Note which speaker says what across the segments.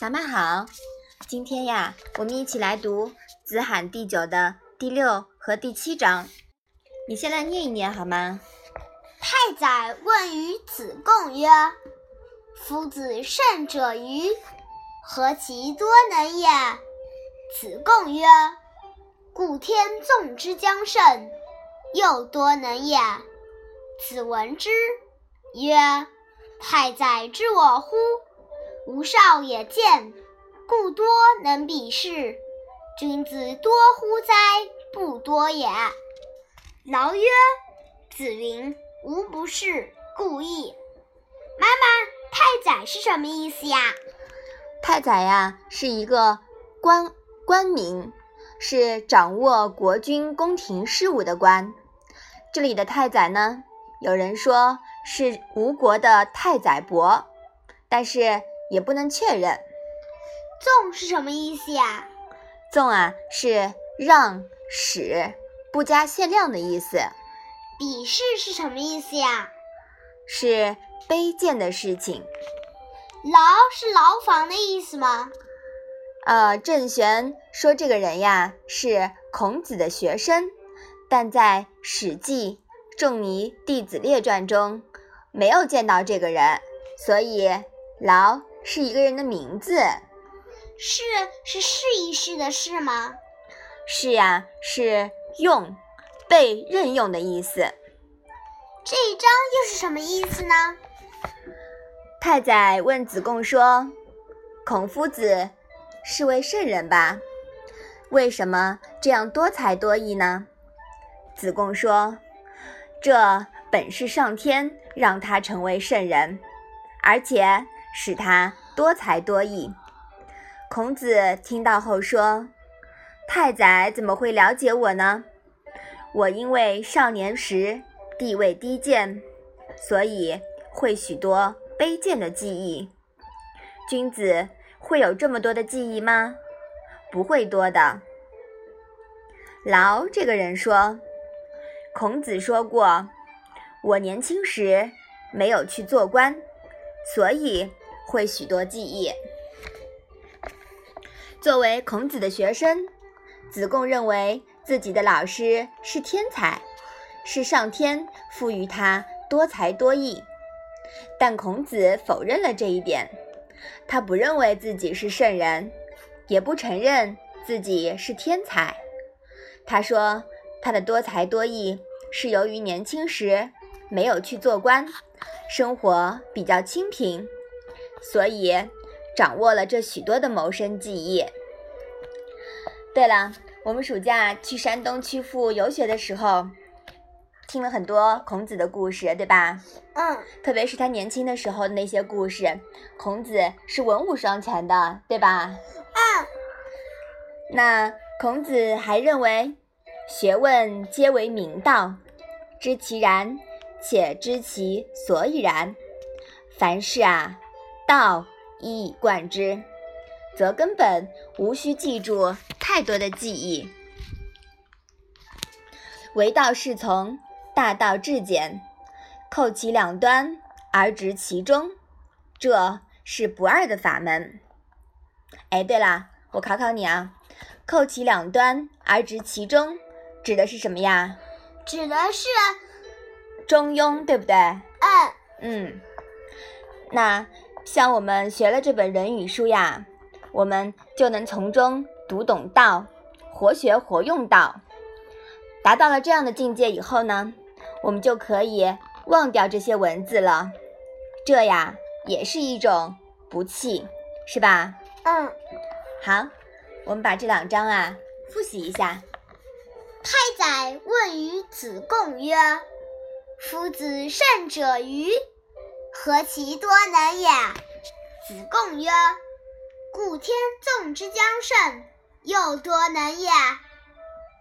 Speaker 1: 小麦好，今天呀，我们一起来读《子罕》第九的第六和第七章。你先来念一念好吗？
Speaker 2: 太宰问于子贡曰：“夫子胜者愚，何其多能也？”子贡曰：“故天纵之将胜，又多能也。”子闻之曰：“太宰知我乎？吾少也见，故多能比视。君子多乎哉？不多也。”劳曰：“子云。”无不是故意。妈妈，太宰是什么意思呀？
Speaker 1: 太宰呀，是一个官官名，是掌握国君宫廷事务的官。这里的太宰呢，有人说是吴国的太宰伯，但是也不能确认。
Speaker 2: 纵是什么意思呀？
Speaker 1: 纵啊，是让、使、不加限量的意思。
Speaker 2: 鄙视是什么意思呀？
Speaker 1: 是卑贱的事情。
Speaker 2: 牢是牢房的意思吗？
Speaker 1: 呃，郑玄说这个人呀是孔子的学生，但在《史记·仲尼弟子列传》中没有见到这个人，所以劳是一个人的名字。
Speaker 2: 是是试一试的试吗？
Speaker 1: 是呀，是用。被任用的意思，
Speaker 2: 这一章又是什么意思呢？
Speaker 1: 太宰问子贡说：“孔夫子是位圣人吧？为什么这样多才多艺呢？”子贡说：“这本是上天让他成为圣人，而且使他多才多艺。”孔子听到后说：“太宰怎么会了解我呢？”我因为少年时地位低贱，所以会许多卑贱的记忆。君子会有这么多的记忆吗？不会多的。劳这个人说：“孔子说过，我年轻时没有去做官，所以会许多技艺。”作为孔子的学生，子贡认为。自己的老师是天才，是上天赋予他多才多艺，但孔子否认了这一点。他不认为自己是圣人，也不承认自己是天才。他说，他的多才多艺是由于年轻时没有去做官，生活比较清贫，所以掌握了这许多的谋生技艺。对了。我们暑假去山东曲阜游学的时候，听了很多孔子的故事，对吧？
Speaker 2: 嗯。
Speaker 1: 特别是他年轻的时候的那些故事，孔子是文武双全的，对吧？
Speaker 2: 嗯。
Speaker 1: 那孔子还认为，学问皆为明道，知其然，且知其所以然。凡事啊，道一以贯之。则根本无需记住太多的记忆。唯道是从，大道至简，扣其两端而执其中，这是不二的法门。哎，对了，我考考你啊，扣其两端而执其中，指的是什么呀？
Speaker 2: 指的是
Speaker 1: 中庸，对不对？
Speaker 2: 嗯
Speaker 1: 嗯。那像我们学了这本《人语》书呀。我们就能从中读懂道，活学活用道。达到了这样的境界以后呢，我们就可以忘掉这些文字了。这呀，也是一种不弃，是吧？
Speaker 2: 嗯。
Speaker 1: 好，我们把这两章啊复习一下。
Speaker 2: 太宰问于子贡曰：“夫子善者愚，何其多能也？”子贡曰。故天纵之将胜，又多能也。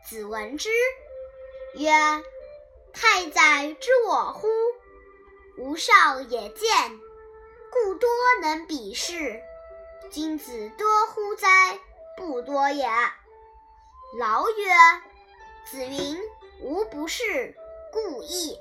Speaker 2: 子闻之曰：“太宰知我乎？吾少也见，故多能比视。君子多乎哉？不多也。”劳曰：“子云：‘吾不是故意。’